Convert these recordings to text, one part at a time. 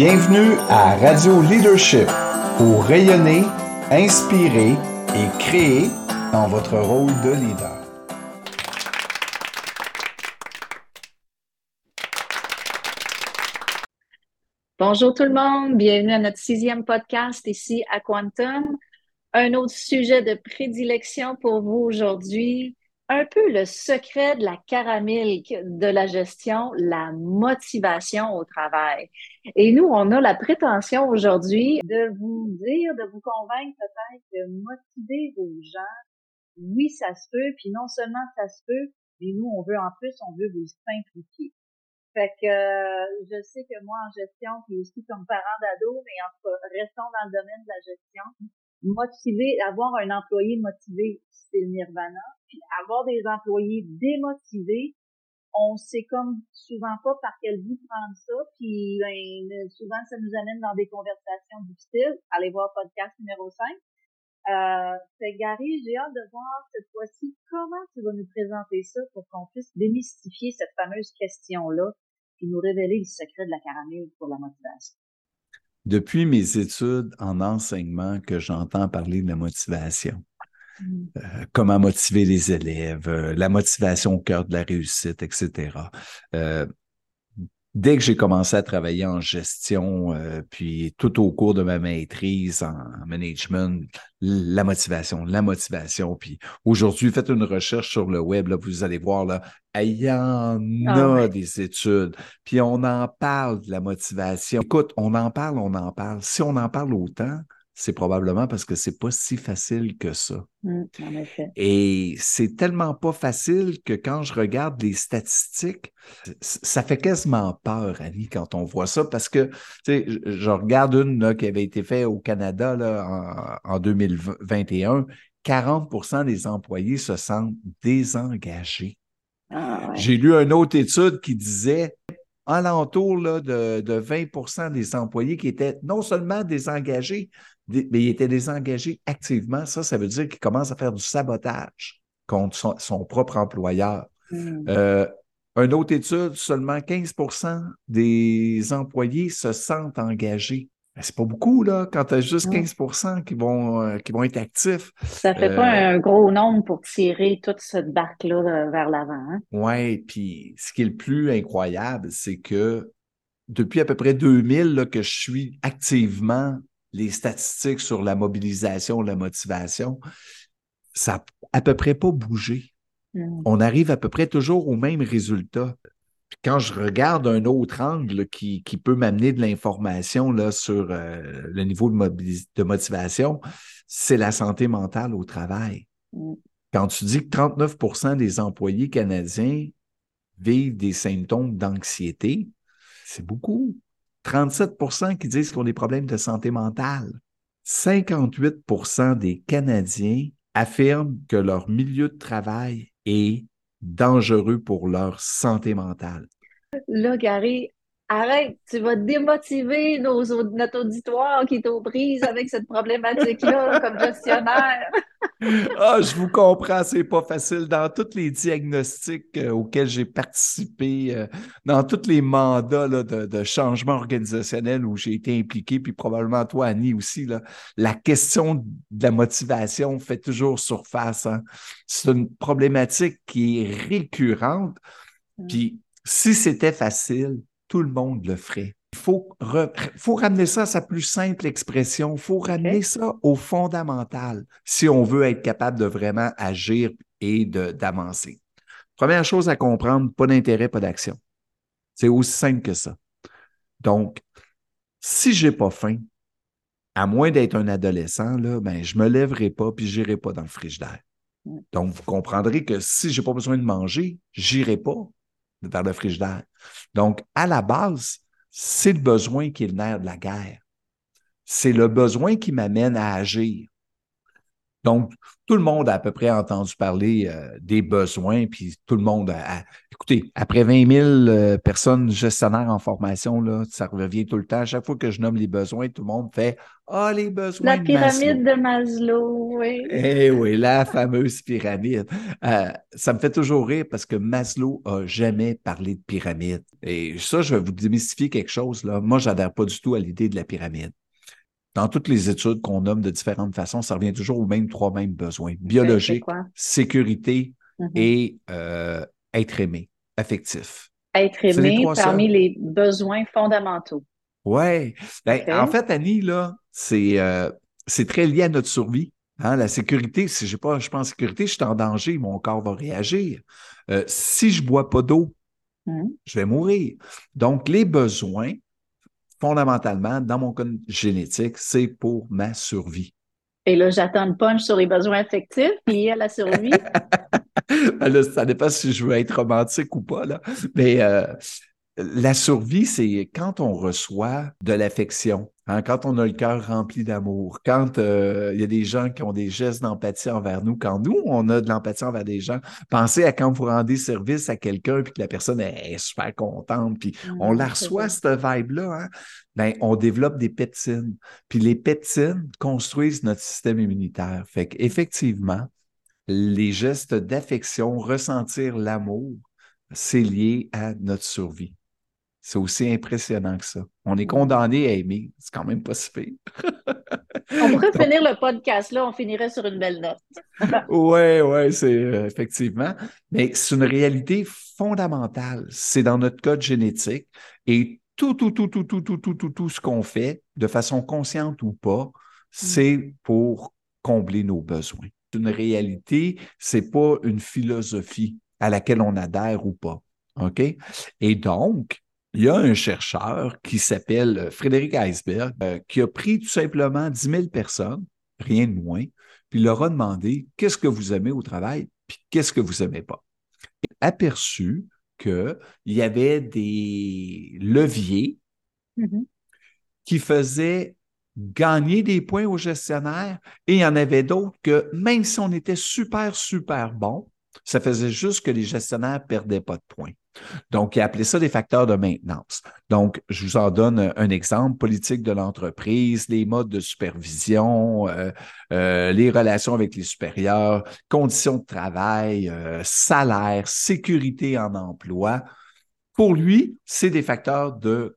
Bienvenue à Radio Leadership pour rayonner, inspirer et créer dans votre rôle de leader. Bonjour tout le monde, bienvenue à notre sixième podcast ici à Quantum. Un autre sujet de prédilection pour vous aujourd'hui, un peu le secret de la caramel de la gestion, la motivation au travail. Et nous, on a la prétention aujourd'hui de vous dire, de vous convaincre peut-être de motiver vos gens. Oui, ça se peut, puis non seulement ça se peut, mais nous, on veut en plus, on veut vous simplifier. Fait que je sais que moi, en gestion, puis aussi comme parent d'ado, mais en restons dans le domaine de la gestion, motiver, avoir un employé motivé, c'est le nirvana. Puis avoir des employés démotivés, on sait comme souvent pas par quel bout prendre ça. Puis ben, souvent, ça nous amène dans des conversations difficiles. Allez voir podcast numéro 5. Euh, fait Gary, j'ai hâte de voir cette fois-ci comment tu vas nous présenter ça pour qu'on puisse démystifier cette fameuse question-là puis nous révéler le secret de la caramel pour la motivation. Depuis mes études en enseignement que j'entends parler de la motivation. Mm. Euh, comment motiver les élèves, euh, la motivation au cœur de la réussite, etc. Euh, dès que j'ai commencé à travailler en gestion, puis tout au cours de ma maîtrise en, management, la motivation, la motivation. Puis aujourd'hui, faites une recherche sur le web, là, vous allez voir, là, il y en ah a des études. Puis on en parle de la motivation. Écoute, on en parle, on en parle. Si on en parle autant, c'est probablement parce que c'est pas si facile que ça. Mmh, Et c'est tellement pas facile que quand je regarde les statistiques, ça fait quasiment peur, Annie, quand on voit ça, parce que je regarde une là, qui avait été faite au Canada là, en, 2021. 40% des employés se sentent désengagés. Ah, J'ai lu une autre étude qui disait alentour là, de, de 20% des employés qui étaient non seulement désengagés, mais il était désengagé activement. Ça, ça veut dire qu'il commence à faire du sabotage contre son, propre employeur. Hmm. Euh, une autre étude, seulement 15% des employés se sentent engagés. Ben, c'est pas beaucoup, là, quand tu as juste 15 qui vont, euh, qui vont être actifs. Ça fait pas euh, un gros nombre pour tirer toute cette barque-là vers l'avant. Hein? Oui, puis ce qui est le plus incroyable, c'est que depuis à peu près 2000 là, que je suis activement les statistiques sur la mobilisation, la motivation, ça n'a à peu près pas bougé. Mm. On arrive à peu près toujours au même résultat. quand je regarde un autre angle qui, peut m'amener de l'information là, sur euh, le niveau de, de motivation, c'est la santé mentale au travail. Mm. Quand tu dis que 39% des employés canadiens vivent des symptômes d'anxiété, c'est beaucoup. 37% qui disent qu'ils ont des problèmes de santé mentale. 58% des Canadiens affirment que leur milieu de travail est dangereux pour leur santé mentale. Là, Gary, arrête, tu vas démotiver notre auditoire qui est aux prises avec cette problématique-là comme gestionnaire. ah, je vous comprends, c'est pas facile. Dans tous les diagnostics euh, auxquels j'ai participé, euh, dans tous les mandats de, changement organisationnel où j'ai été impliqué, puis probablement toi, Annie aussi, là, la question de la motivation fait toujours surface. Hein. C'est une problématique qui est récurrente. Mm. Puis si c'était facile, tout le monde le ferait. Il faut, faut ramener ça à sa plus simple expression. Il faut ramener ça au fondamental si on veut être capable de vraiment agir et d'avancer. Première chose à comprendre, pas d'intérêt, pas d'action. C'est aussi simple que ça. Donc, si j'ai pas faim, à moins d'être un adolescent, là, ben, je me lèverai pas puis j'irai pas dans le frigidaire. Donc, vous comprendrez que si j'ai pas besoin de manger, j'irai pas vers le frigidaire. Donc, à la base, c'est le besoin qui est le nerf de la guerre. C'est le besoin qui m'amène à agir. Donc, tout le monde a à peu près entendu parler euh, des besoins, puis tout le monde a, Écoutez, après 20 000 euh, personnes gestionnaires en formation, là, ça revient tout le temps. À chaque fois que je nomme les besoins, tout le monde fait Ah, les besoins. La pyramide de Maslow, oui. Eh oui, la fameuse pyramide. Euh, ça me fait toujours rire parce que Maslow a jamais parlé de pyramide. Et ça, je vais vous démystifier quelque chose. Là. Moi, j'adhère pas du tout à l'idée de la pyramide. Dans toutes les études qu'on nomme de différentes façons, ça revient toujours aux mêmes trois mêmes besoins biologique, sécurité mm-hmm. et euh, être aimé, affectif. Être aimé parmi les besoins fondamentaux. Oui. Ben, en fait, Annie, là, c'est euh, très lié à notre survie. Hein. la sécurité, si je pas, je pense en sécurité, je suis en danger, mon corps va réagir. Euh, si je ne bois pas d'eau, mmh. je vais mourir. Donc, les besoins, fondamentalement, dans mon code génétique, c'est pour ma survie. Et là, j'attends le punch sur les besoins affectifs liés à la survie. Ben là, ça dépend si je veux être romantique ou pas. Là. Mais euh, la survie, c'est quand on reçoit de l'affection, hein, quand on a le cœur rempli d'amour, quand euh, il y a des gens qui ont des gestes d'empathie envers nous, quand nous, on a de l'empathie envers des gens. Pensez à quand vous rendez service à quelqu'un puis que la personne est super contente, puis mmh, on la reçoit, cette vibe-là. Hein? Ben, on développe des peptines. Puis les peptines construisent notre système immunitaire. Fait qu'effectivement, les gestes d'affection, ressentir l'amour, c'est lié à notre survie. C'est aussi impressionnant que ça. On est condamné à aimer. C'est quand même pas si pire. on pourrait finir le podcast là, on finirait sur une belle note. oui, oui, c'est euh, effectivement. Mais c'est une réalité fondamentale. C'est dans notre code génétique et tout, tout, tout, tout, tout, tout, tout, tout, tout ce qu'on fait, de façon consciente ou pas, mm. c'est pour combler nos besoins une réalité, c'est pas une philosophie à laquelle on adhère ou pas. OK? Et donc, il y a un chercheur qui s'appelle Frédéric Eisberg euh, qui a pris tout simplement 10 000 personnes, rien de moins, puis leur a demandé qu'est-ce que vous aimez au travail, puis qu'est-ce que vous aimez pas? Il a aperçu qu'il y avait des leviers mm-hmm. qui faisaient gagner des points aux gestionnaires et il y en avait d'autres que même si on était super, super bon, ça faisait juste que les gestionnaires ne perdaient pas de points. Donc, il a appelé ça des facteurs de maintenance. Donc, je vous en donne un exemple, politique de l'entreprise, les modes de supervision, euh, euh, les relations avec les supérieurs, conditions de travail, euh, salaire, sécurité en emploi. Pour lui, c'est des facteurs de,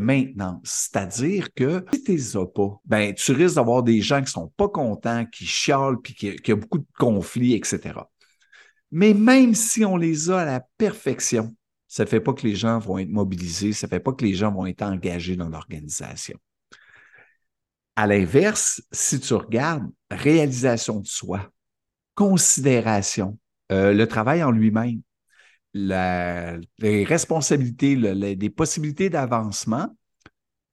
maintenance. C'est-à-dire que si tu les as pas, ben, tu risques d'avoir des gens qui sont pas contents, qui chialent, puis qui, qui a beaucoup de conflits, etc. Mais même si on les a à la perfection, ça ne fait pas que les gens vont être mobilisés, ça ne fait pas que les gens vont être engagés dans l'organisation. À l'inverse, si tu regardes réalisation de soi, considération, euh, le travail en lui-même, les responsabilités, les, possibilités d'avancement,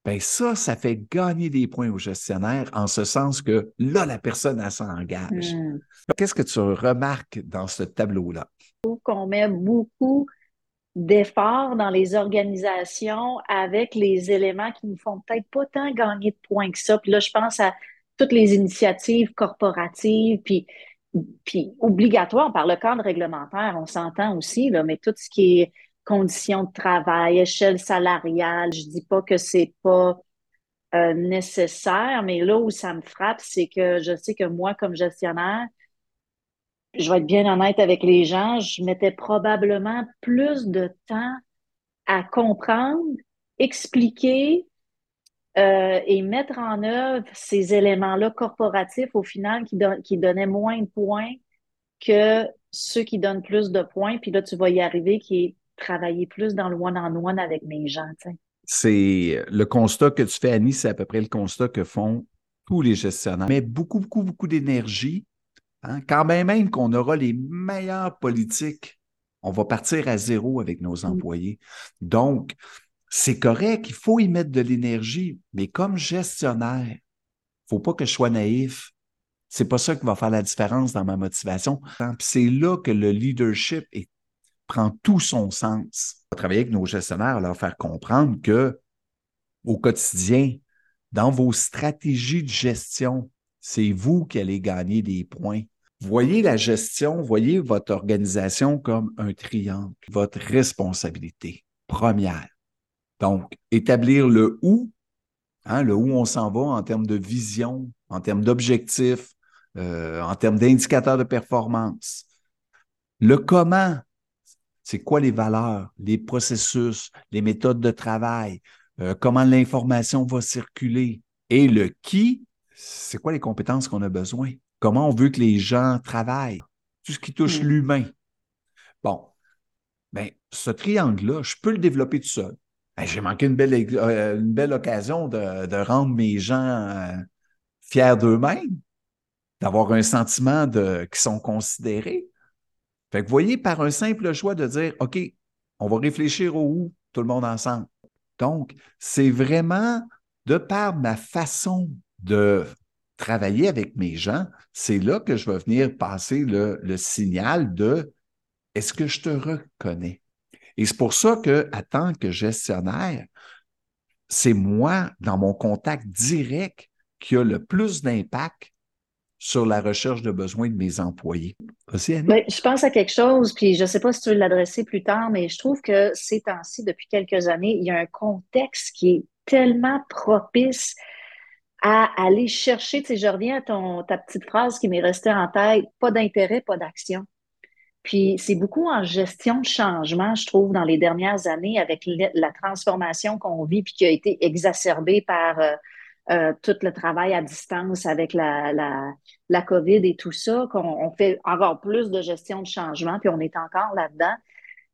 ben ça, ça fait gagner des points aux gestionnaires en ce sens que là, la personne, elle s'engage. Hmm. Qu'est-ce que tu remarques dans ce tableau-là? Qu'on met beaucoup d'efforts dans les organisations avec les éléments qui ne font peut-être pas tant gagner de points que ça. Puis là, je pense à toutes les initiatives corporatives, puis puis obligatoire par le cadre réglementaire, on s'entend aussi, là, mais tout ce qui est conditions de travail, échelle salariale, je dis pas que c'est pas euh, nécessaire, mais là où ça me frappe, c'est que je sais que moi, comme gestionnaire, je vais être bien honnête avec les gens, je mettais probablement plus de temps à comprendre, expliquer, euh, et mettre en œuvre ces éléments-là corporatifs au final qui, qui donnaient moins de points que ceux qui donnent plus de points. Puis là, tu vas y arriver qui est travailler plus dans le one-on-one avec mes gens. C'est le constat que tu fais, Annie, c'est à peu près le constat que font tous les gestionnaires. Mais beaucoup, beaucoup, beaucoup d'énergie. Hein. Quand même, même qu'on aura les meilleures politiques, on va partir à zéro avec nos mm. employés. Donc, c'est correct, il faut y mettre de l'énergie, mais comme gestionnaire, il ne faut pas que je sois naïf. C'est pas ça qui va faire la différence dans ma motivation. C'est là que le leadership prend tout son sens. On va travailler avec nos gestionnaires, leur faire comprendre que au quotidien, dans vos stratégies de gestion, c'est vous qui allez gagner des points. Voyez la gestion, voyez votre organisation comme un triangle, votre responsabilité première. Donc, établir le où, hein, le où on s'en va en termes de vision, en termes d'objectifs, euh, en termes d'indicateurs de performance. Le comment, c'est quoi les valeurs, les processus, les méthodes de travail, euh, comment l'information va circuler. Et le qui, c'est quoi les compétences qu'on a besoin, comment on veut que les gens travaillent, tout ce qui touche mm. l'humain. Bon, ben, ce triangle-là, je peux le développer tout seul. Ben, j'ai manqué une belle, euh, une belle occasion de, rendre mes gens euh, fiers d'eux-mêmes, d'avoir un sentiment de qu'ils sont considérés. Fait que vous voyez, par un simple choix de dire OK, on va réfléchir au où, tout le monde ensemble. Donc, c'est vraiment de par ma façon de travailler avec mes gens, c'est là que je vais venir passer le, le signal de est-ce que je te reconnais? Et c'est pour ça que, tant que gestionnaire, c'est moi, dans mon contact direct, qui a le plus d'impact sur la recherche de besoins de mes employés. Ben, je pense à quelque chose, puis je ne sais pas si tu veux l'adresser plus tard, mais je trouve que ces temps-ci, depuis quelques années, il y a un contexte qui est tellement propice à aller chercher, tu sais, je reviens à ta petite phrase qui m'est restée en tête, pas d'intérêt, pas d'action. Puis c'est beaucoup en gestion de changement, je trouve, dans les dernières années, avec la transformation qu'on vit, puis qui a été exacerbée par euh, euh, tout le travail à distance avec la, la, la COVID et tout ça, qu'on fait encore plus de gestion de changement, puis on est encore là-dedans.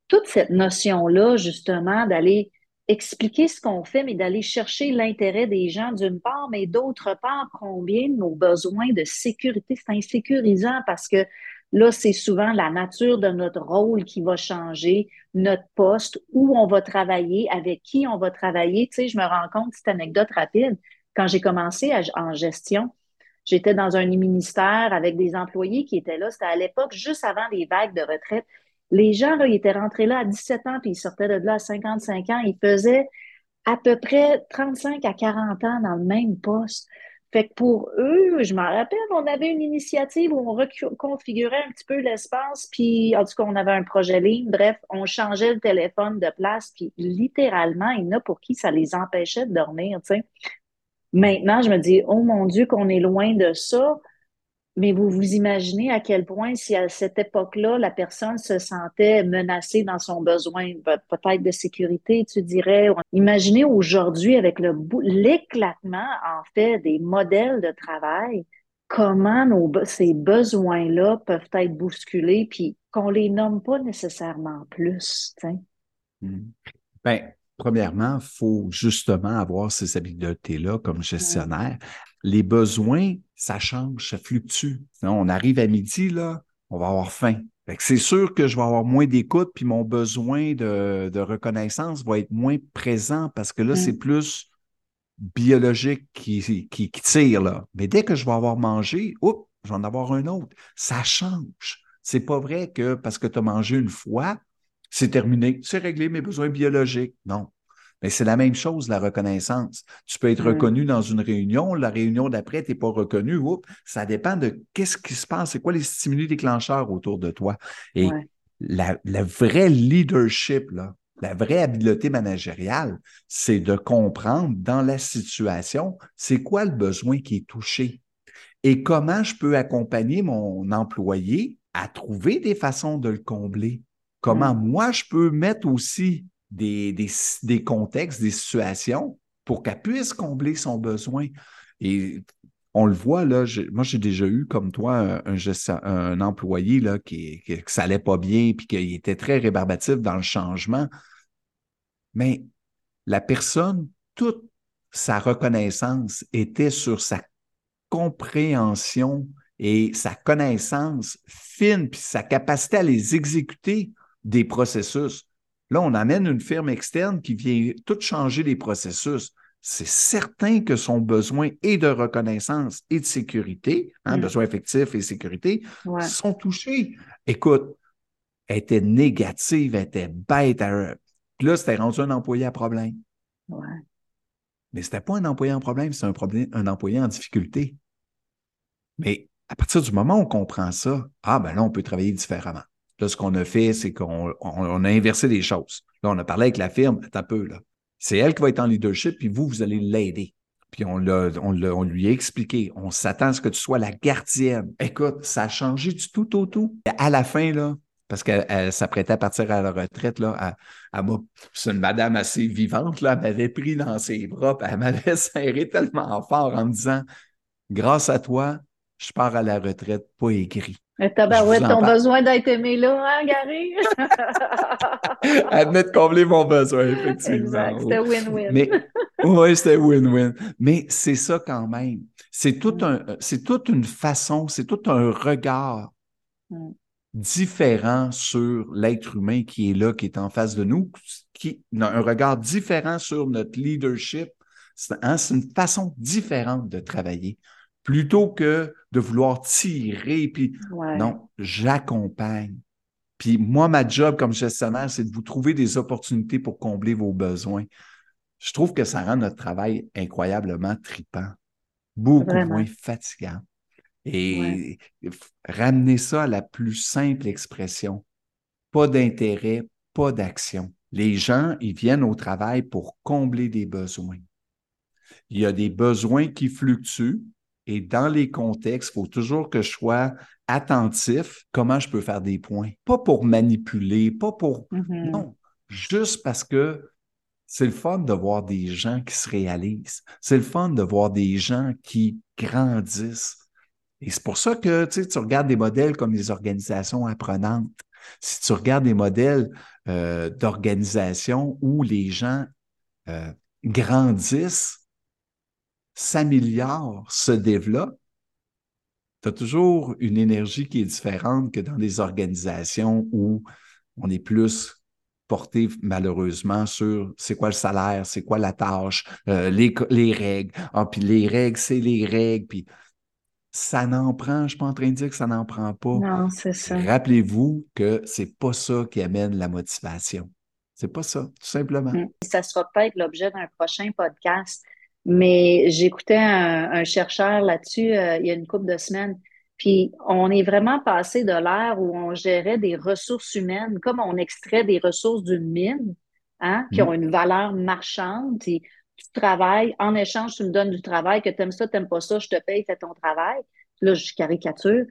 Toute cette notion-là, justement, d'aller expliquer ce qu'on fait, mais d'aller chercher l'intérêt des gens d'une part, mais d'autre part, combien de nos besoins de sécurité, c'est insécurisant parce que là, c'est souvent la nature de notre rôle qui va changer, notre poste, où on va travailler, avec qui on va travailler. Tu sais, je me rends compte, cette anecdote rapide, quand j'ai commencé en gestion, j'étais dans un ministère avec des employés qui étaient là. C'était à l'époque, juste avant les vagues de retraite. Les gens, là, ils étaient rentrés là à 17 ans, puis ils sortaient de là à 55 ans. Ils faisaient à peu près 35 à 40 ans dans le même poste. Fait que pour eux, je m'en rappelle, on avait une initiative où on reconfigurait un petit peu l'espace, puis en tout cas, on avait un projet ligne. Bref, on changeait le téléphone de place, puis littéralement, il y en a pour qui ça les empêchait de dormir, tu sais. Maintenant, je me dis, oh mon Dieu, qu'on est loin de ça. Mais vous vous imaginez à quel point, si à cette époque-là, la personne se sentait menacée dans son besoin peut-être de sécurité, tu dirais. Imaginez aujourd'hui avec le l'éclatement, en fait, des modèles de travail, comment nos, ces besoins-là peuvent être bousculés, puis qu'on les nomme pas nécessairement plus. Mmh. Ben, premièrement, il faut justement avoir ces habiletés-là comme gestionnaire. Les besoins, ça change, ça fluctue. On arrive à midi, là, on va avoir faim. C'est sûr que je vais avoir moins d'écoute, puis mon besoin de, reconnaissance va être moins présent parce que là, c'est mm. plus biologique qui, qui, tire. Là. Mais dès que je vais avoir mangé, oups, je vais en avoir un autre. Ça change. C'est pas vrai que parce que tu as mangé une fois, c'est terminé, c'est réglé mes besoins biologiques. Non. Mais c'est la même chose, la reconnaissance. Tu peux être reconnu dans une réunion, la réunion d'après, tu n'es pas reconnu. Oups, ça dépend de qu'est-ce qui se passe, c'est quoi les stimuli déclencheurs autour de toi. Et la, la vraie leadership, là, la vraie habileté managériale, c'est de comprendre dans la situation, c'est quoi le besoin qui est touché? Et comment je peux accompagner mon employé à trouver des façons de le combler? Comment moi, je peux mettre aussi des, contextes, des situations pour qu'elle puisse combler son besoin. Et on le voit, là, moi, j'ai déjà eu, comme toi, un, employé là, qui, qui, ça allait pas bien puis qu'il était très rébarbatif dans le changement. Mais la personne, toute sa reconnaissance était sur sa compréhension et sa connaissance fine, puis sa capacité à les exécuter des processus. Là, on amène une firme externe qui vient tout changer les processus. C'est certain que son besoin et de reconnaissance et de sécurité, hein, mm. besoin effectif et sécurité, sont touchés. Écoute, elle était négative, elle était bête. À... Là, c'était rendu un employé à problème. Ouais. Mais c'était pas un employé en problème, c'est un, problème, un employé en difficulté. Mais À partir du moment où on comprend ça, ah ben là, on peut travailler différemment. Là, ce qu'on a fait, c'est qu'on on, a inversé les choses. Là, on a parlé avec la firme, un peu, là. C'est elle qui va être en leadership, puis vous, vous allez l'aider. Puis on, l'a, on, on, lui a expliqué, on s'attend à ce que tu sois la gardienne. Écoute, ça a changé du tout au tout. À la fin, là, parce qu'elle s'apprêtait à partir à la retraite, là, elle, c'est une madame assez vivante, là, elle m'avait pris dans ses bras, puis elle m'avait serré tellement fort en me disant Grâce à toi, je pars à la retraite, pas écrit. Mais tabarouette, ton besoin d'être aimé là, hein, Gary? De combler mon besoin, effectivement. Exact, c'était win-win. Mais, oui, c'était win-win. Mais c'est ça quand même. C'est tout mm. un, c'est toute une façon, c'est tout un regard mm. différent sur l'être humain qui est là, qui est en face de nous, qui a un regard différent sur notre leadership. Hein, c'est une façon différente de travailler plutôt que de vouloir tirer. Puis non, j'accompagne. Puis moi, ma job comme gestionnaire, c'est de vous trouver des opportunités pour combler vos besoins. Je trouve que ça rend notre travail incroyablement tripant, beaucoup moins fatigant. Et ramener ça à la plus simple expression. Pas d'intérêt, pas d'action. Les gens, ils viennent au travail pour combler des besoins. Il y a des besoins qui fluctuent, et dans les contextes, il faut toujours que je sois attentif comment je peux faire des points. Pas pour manipuler, pas pour... Mm-hmm. Non, juste parce que c'est le fun de voir des gens qui se réalisent. C'est le fun de voir des gens qui grandissent. Et c'est pour ça que tu, regardes des modèles comme les organisations apprenantes. Si tu regardes des modèles euh, d'organisation où les gens euh, grandissent, s'améliore, se développe, tu as toujours une énergie qui est différente que dans des organisations où on est plus porté malheureusement sur c'est quoi le salaire, c'est quoi la tâche, euh, les, les, règles. Ah, puis les règles, c'est les règles. Puis ça n'en prend, je suis pas en train de dire que ça n'en prend pas. Non, c'est ça. Rappelez-vous que c'est pas ça qui amène la motivation. C'est pas ça, tout simplement. Mm. Ça sera peut-être l'objet d'un prochain podcast. Mais j'écoutais un, chercheur là-dessus euh, il y a une couple de semaines. Puis on est vraiment passé de l'ère où on gérait des ressources humaines, comme on extrait des ressources d'une mine, hein, qui ont mm. une valeur marchande. Puis tu travailles, en échange, tu me donnes du travail, que tu aimes ça, tu n'aimes pas ça, je te paye, fais ton travail. Là, je caricature.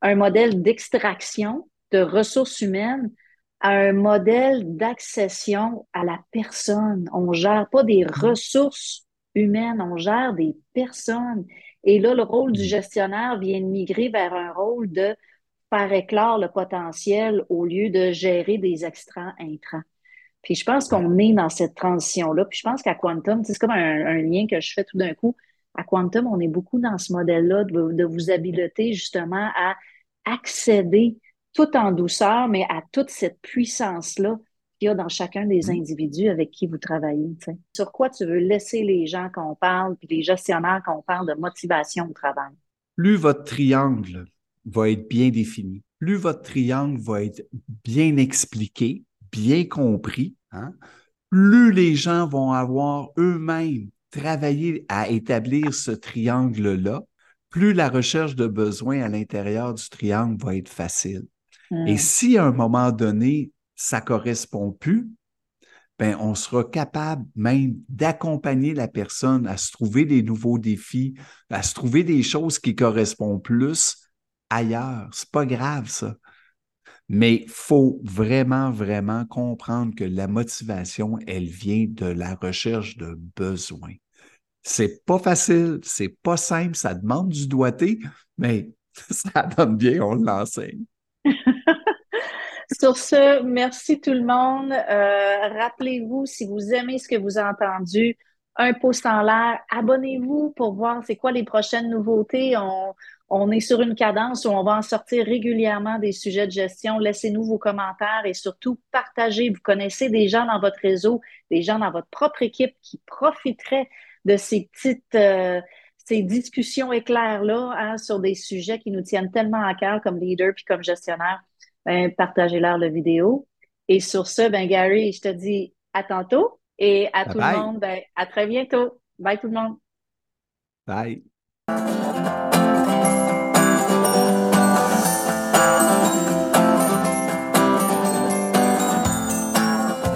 Un modèle d'extraction de ressources humaines à un modèle d'accession à la personne. On gère pas des mm. ressources humaine, on gère des personnes. Et là, le rôle du mm. gestionnaire vient de migrer vers un rôle de faire éclore le potentiel au lieu de gérer des extrants intrants. Puis je pense qu'on est dans cette transition-là. Puis je pense qu'à Quantum, c'est comme un, lien que je fais tout d'un coup. À Quantum, on est beaucoup dans ce modèle-là de, de vous habiliter justement à accéder tout en douceur, mais à toute cette puissance-là qu'il y a dans chacun des mm. individus avec qui vous travaillez. Sur quoi tu veux laisser les gens quand on parle, puis les gestionnaires quand on parle de motivation au travail? Plus votre triangle va être bien défini, plus votre triangle va être bien expliqué, bien compris, hein, plus les gens vont avoir eux-mêmes travaillé à établir ce triangle-là, plus la recherche de besoins à l'intérieur du triangle va être facile. Et mm. si à un moment donné, ça correspond plus, ben, on sera capable même d'accompagner la personne à se trouver des nouveaux défis, à se trouver des choses qui correspondent plus ailleurs. C'est pas grave, ça. Mais il faut vraiment, vraiment comprendre que la motivation, elle vient de la recherche de besoins. C'est pas facile, c'est pas simple, ça demande du doigté, mais ça donne bien, on l'enseigne. Sur ce, merci tout le monde. Euh, rappelez-vous, si vous aimez ce que vous avez entendu, un post en l'air, abonnez-vous pour voir c'est quoi les prochaines nouveautés. On, on est sur une cadence où on va en sortir régulièrement des sujets de gestion. Laissez-nous vos commentaires et surtout partagez. Vous connaissez des gens dans votre réseau, des gens dans votre propre équipe qui profiteraient de ces petites euh, ces discussions éclairs-là hein, sur des sujets qui nous tiennent tellement à cœur comme leader puis comme gestionnaire ben, partagez-leur la vidéo. Et sur ce, ben, Gary, je te dis à tantôt et à tout le monde, ben, à très bientôt. Bye tout le monde. Bye.